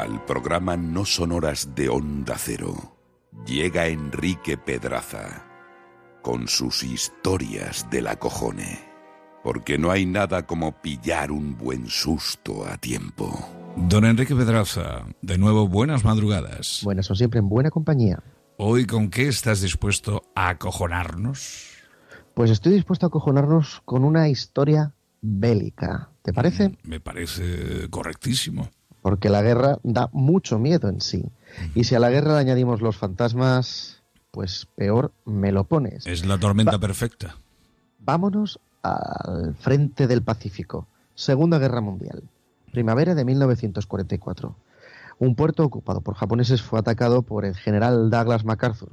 Al programa No Sonoras de Onda Cero llega Enrique Pedraza con sus historias de la cojone. Porque no hay nada como pillar un buen susto a tiempo. Don Enrique Pedraza, de nuevo buenas madrugadas. Buenas son siempre en buena compañía. Hoy, ¿con qué estás dispuesto a acojonarnos? Pues estoy dispuesto a acojonarnos con una historia bélica. ¿Te parece? Mm, me parece correctísimo. Porque la guerra da mucho miedo en sí. Y si a la guerra le añadimos los fantasmas, pues peor me lo pones. Es la tormenta perfecta. Vámonos al frente del Pacífico. Segunda Guerra Mundial. Primavera de 1944. Un puerto ocupado por japoneses fue atacado por el general Douglas MacArthur,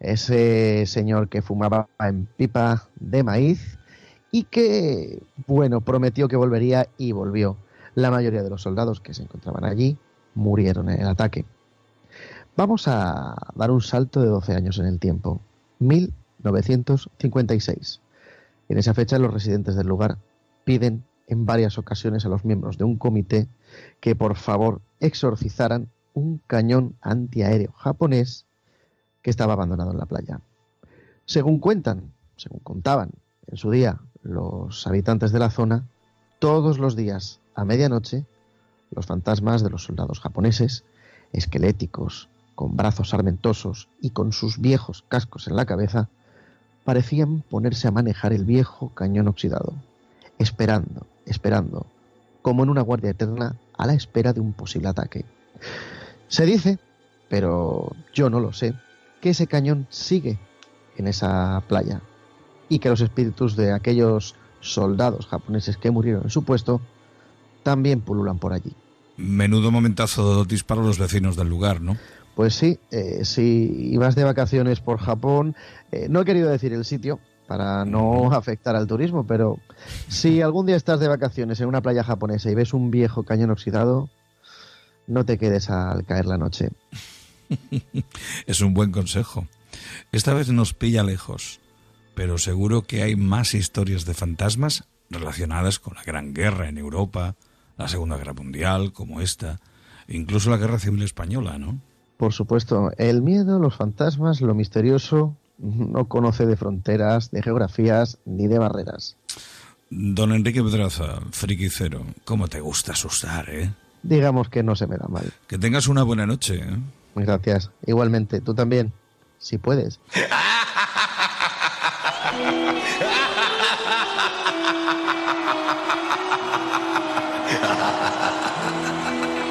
ese señor que fumaba en pipa de maíz y que, bueno, prometió que volvería y volvió. La mayoría de los soldados que se encontraban allí murieron en el ataque. Vamos a dar un salto de 12 años en el tiempo. 1956. En esa fecha los residentes del lugar piden en varias ocasiones a los miembros de un comité que por favor exorcizaran un cañón antiaéreo japonés que estaba abandonado en la playa. Según cuentan, según contaban en su día los habitantes de la zona, todos los días a medianoche los fantasmas de los soldados japoneses, esqueléticos, con brazos armentosos y con sus viejos cascos en la cabeza, parecían ponerse a manejar el viejo cañón oxidado, esperando, esperando, como en una guardia eterna a la espera de un posible ataque. Se dice, pero yo no lo sé, que ese cañón sigue en esa playa y que los espíritus de aquellos soldados japoneses que murieron en su puesto también pululan por allí. Menudo momentazo de dotis para los vecinos del lugar, ¿no? Pues sí, eh, si ibas de vacaciones por Japón, eh, no he querido decir el sitio para no afectar al turismo, pero si algún día estás de vacaciones en una playa japonesa y ves un viejo cañón oxidado, no te quedes al caer la noche. es un buen consejo. Esta vez nos pilla lejos, pero seguro que hay más historias de fantasmas relacionadas con la Gran Guerra en Europa, la Segunda Guerra Mundial, como esta, incluso la Guerra Civil Española, ¿no? Por supuesto, el miedo, los fantasmas, lo misterioso, no conoce de fronteras, de geografías ni de barreras. Don Enrique Pedraza, friquicero, ¿cómo te gusta asustar, eh? Digamos que no se me da mal. Que tengas una buena noche, ¿eh? Gracias. Igualmente, tú también, si puedes. ha ha ha ha ha